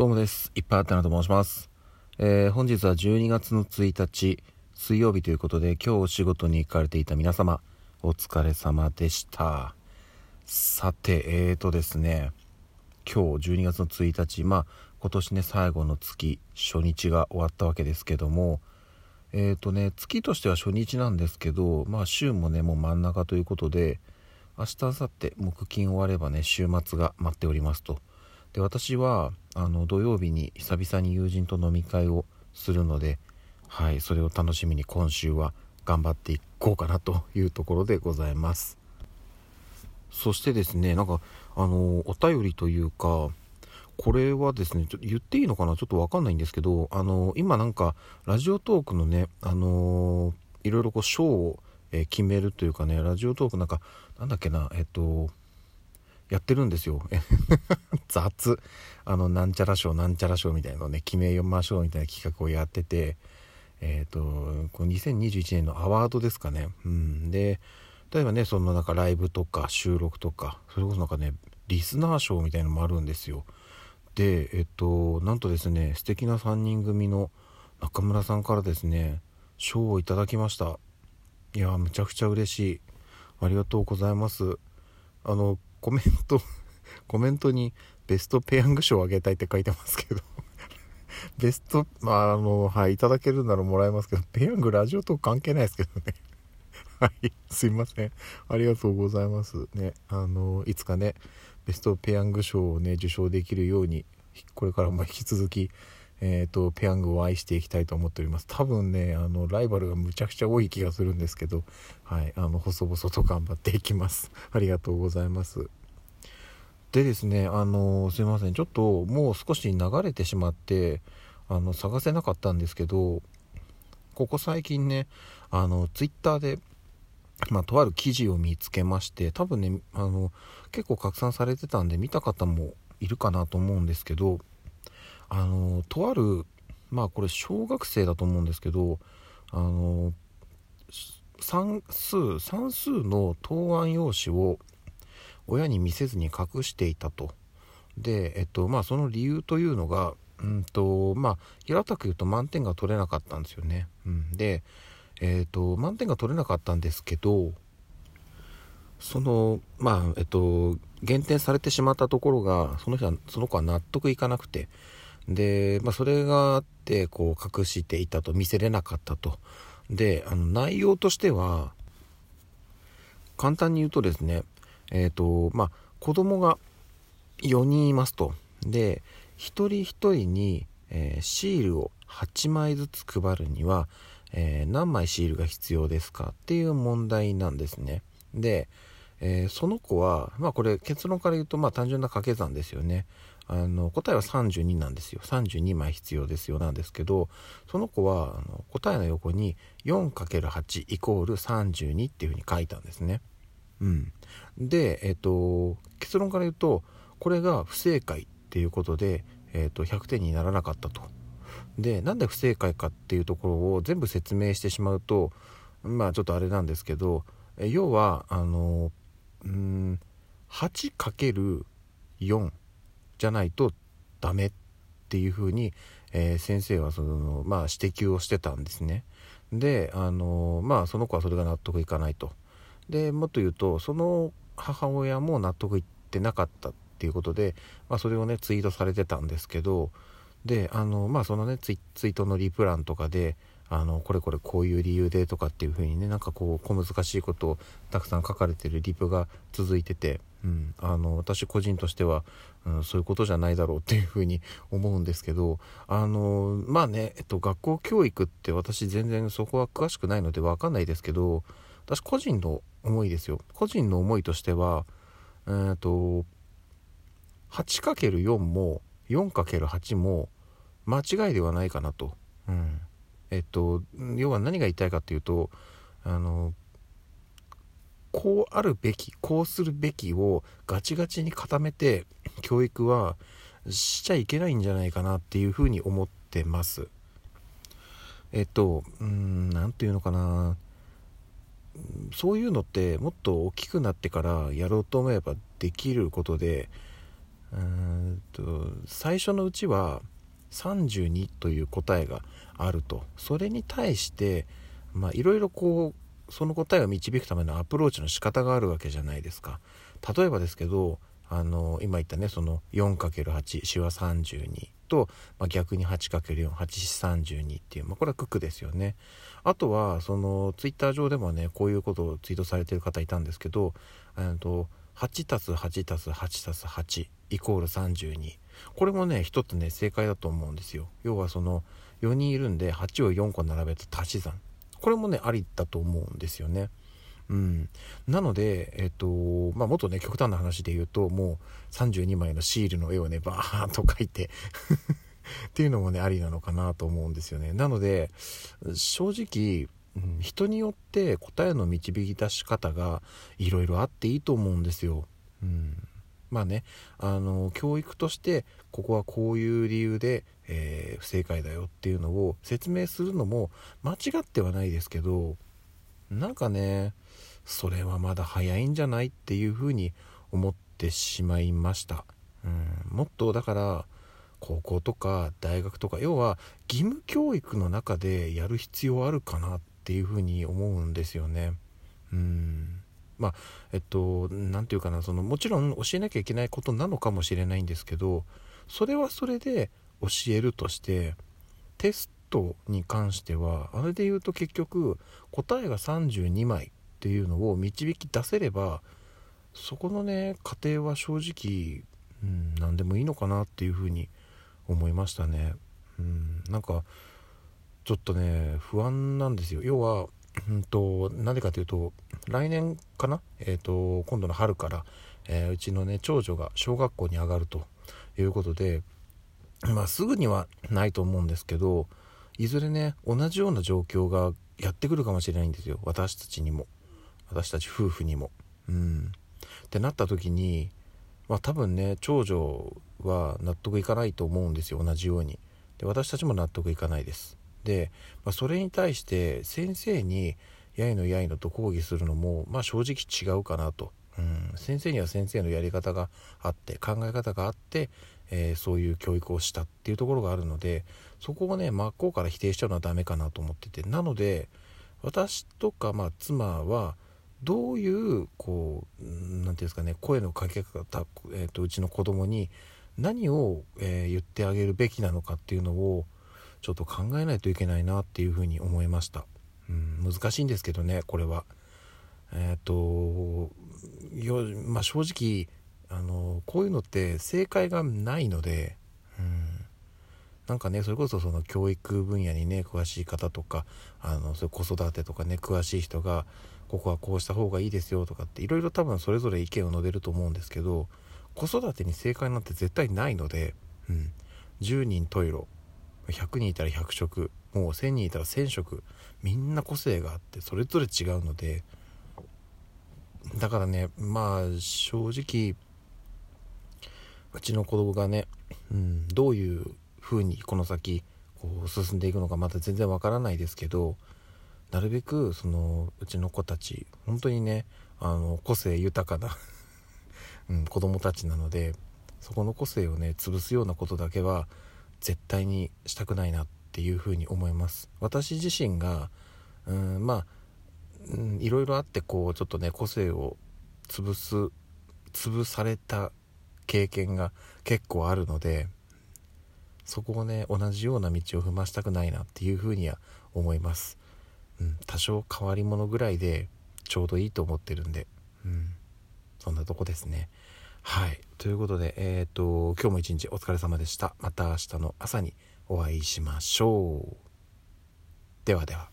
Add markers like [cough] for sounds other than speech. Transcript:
どうもです。いっぱいあったなと申します。えー本日は12月の1日、水曜日ということで、今日お仕事に行かれていた皆様、お疲れ様でした。さて、えーとですね、今日12月の1日、まあ、今年ね、最後の月、初日が終わったわけですけども、えーとね、月としては初日なんですけど、まあ、週もね、もう真ん中ということで、明日、明後日、木金終わればね、週末が待っておりますと。で私はあの土曜日に久々に友人と飲み会をするので、はい、それを楽しみに今週は頑張っていこうかなというところでございます。そしてですねなんかあのお便りというかこれはですねちょっと言っていいのかな？ちょっとわかんないんですけどあの今なんかラジオトークのねあのいろいろこう賞を、え決めるというかねラジオトークなんかなんだっけなえっとやってるんですよ。[laughs] 雑。あの、なんちゃら賞、なんちゃら賞みたいなのをね、決めましょうみたいな企画をやってて、えっ、と、こう2021年のアワードですかね。うん。で、例えばね、そのなんかライブとか収録とか、それこそなんかね、リスナー賞みたいなのもあるんですよ。で、えっ、と、なんとですね、素敵な3人組の中村さんからですね、賞をいただきました。いや、むちゃくちゃ嬉しい。ありがとうございます。あの、コメント、[laughs] コメントにベストペヤング賞をあげたいって書いてますけど、[laughs] ベスト、まあ、あの、はい、いただけるならもらえますけど、ペヤングラジオと関係ないですけどね。[laughs] はい、すいません。ありがとうございます。ね、あの、いつかね、ベストペヤング賞をね、受賞できるように、これからも引き続き、えー、とペヤングを愛していきたいと思っております。多分ねあのライバルがむちゃくちゃ多い気がするんですけどはいあの細々と頑張っていきます。[laughs] ありがとうございます。でですねあのすいません。ちょっともう少し流れてしまってあの探せなかったんですけどここ最近ねあのツイッターでまあ、とある記事を見つけまして多分ねあの結構拡散されてたんで見た方もいるかなと思うんですけどあのとあるまあこれ小学生だと思うんですけどあの算数算数の答案用紙を親に見せずに隠していたと。でえっとまあその理由というのがうんとまあ平たく言うと満点が取れなかったんですよね、うん、でえっと満点が取れなかったんですけどそのまあえっと減点されてしまったところがその人はその子は納得いかなくてで、まあ、それがあってこう隠していたと見せれなかったと。であの内容としては簡単に言うとですねえっ、とまあ子供が4人いますと。で一人一人に、えーシールを8枚ずつ配るには、えー何枚シールが必要ですかっていう問題なんですね。で、えーその子はまあこれ結論から言うとまあ単純な掛け算ですよね。あの答えは32なんですよ。32枚必要ですよなんですけどその子はあの答えの横に 4×8 イコール32っていうふうに書いたんですね。うん。でえっ、と結論から言うとこれが不正解っていうことで、えっと100点にならなかったと。でなんで不正解かっていうところを全部説明してしまうとまあちょっとあれなんですけど要はあのうーん 8×4 じゃないとダメっていうふうに、えー先生はその、まあ、指摘をしてたんですね。であのまあその子はそれが納得いかないと。でもっと言うとその母親も納得いってなかったっていうことで、まあ、それをねツイートされてたんですけどであのまあそのねツイツイートのリプランとかであのこれこれこういう理由でとかっていう風にねなんかこう小難しいことをたくさん書かれてるリプが続いてて、うん、あの私個人としては、うん、そういうことじゃないだろうっていう風に思うんですけどあのまあね、えっと、学校教育って私全然そこは詳しくないので分かんないですけど私個人の思いですよ個人の思いとしてはえー、と 8×4 も 4×8 も間違いではないかなと。うんえっと要は何が言いたいかっていうとあのこうあるべきこうするべきをガチガチに固めて教育はしちゃいけないんじゃないかなっていうふうに思ってます。えっとうん何て言うのかなそういうのってもっと大きくなってからやろうと思えばできることでうんと最初のうちは32という答えがあると。それに対していろいろこうその答えを導くためのアプローチの仕方があるわけじゃないですか。例えばですけどあの今言ったねその 4×8 シワ32と、まあ、逆に 8×4832 っていう、まあ、これは九九ですよね。あとはそのツイッター上でもねこういうことをツイートされてる方いたんですけどと 8+8+8+8 イコール32これもね一つね正解だと思うんですよ。要はその4人いるんで8を4個並べた足し算。これもねありだと思うんですよね。うん、なので、えっとまあ、もっとね極端な話で言うともう32枚のシールの絵をねバーッと描いて [laughs] っていうのもねありなのかなと思うんですよね。なので正直、人によって答えの導き出し方がいろいろあっていいと思うんですよ、うん、まあねあの教育としてここはこういう理由で、えー、不正解だよっていうのを説明するのも間違ってはないですけどなんかねそれはまだ早いんじゃないっていうふうに思ってしまいました、うん、もっとだから高校とか大学とか要は義務教育の中でやる必要あるかなっていうふうに思うんですよね。うん。まあえっと何て言うかなそのもちろん教えなきゃいけないことなのかもしれないんですけどそれはそれで教えるとしてテストに関してはあれで言うと結局答えが32枚っていうのを導き出せればそこのね過程は正直、うん、何でもいいのかなっていうふうに思いましたね。うん、なんかちょっとね不安なんですよ要はうんとなんでかというと来年かな、えーと、今度の春から、えー、うちのね長女が小学校に上がるということでまあすぐにはないと思うんですけどいずれね同じような状況がやってくるかもしれないんですよ。私たちにも。私たち夫婦にも。うん。ってなった時にまあ多分ね長女は納得いかないと思うんですよ。同じように。で私たちも納得いかないです。で、まあ、それに対して先生にやいのやいのと抗議するのも、まあ、正直違うかなと、うん、先生には先生のやり方があって考え方があって、えー、そういう教育をしたっていうところがあるのでそこをね真っ向から否定しちゃうのはダメかなと思ってて。なので私とか、まあ、妻はどういうこう何て言うんですかね声のかけ方、えーと、うちの子供に何を、えー、言ってあげるべきなのかっていうのをちょっと考えないといけないなっていうふうに思いました、うん、難しいんですけどねこれは。えっ、とよ、まあ、正直あのこういうのって正解がないので、うん、なんかねそれこそその教育分野にね詳しい方とかあのそれ子育てとかね詳しい人がここはこうした方がいいですよとかっていろいろ多分それぞれ意見を述べると思うんですけど子育てに正解なんて絶対ないので、うん、10人十色。100人いたら100色もう1000人いたら1000色みんな個性があってそれぞれ違うのでだからねまあ正直うちの子供がね、うん、どういう風にこの先こう進んでいくのかまだ全然わからないですけどなるべくそのうちの子たち本当にねあの個性豊かな [laughs] うん、子供たちなのでそこの個性をね潰すようなことだけは絶対にしたくないなっていうふに思います。私自身がうんまあ、いろいろあってこうちょっとね個性を潰す潰された経験が結構あるのでそこをね同じような道を踏ましたくないなっていうふうには思います、うん、多少変わり者ぐらいでちょうどいいと思ってるんで、うん、そんなとこですね。はい。ということでえっ、ー、と今日も一日お疲れ様でした。また明日の朝にお会いしましょう。ではでは。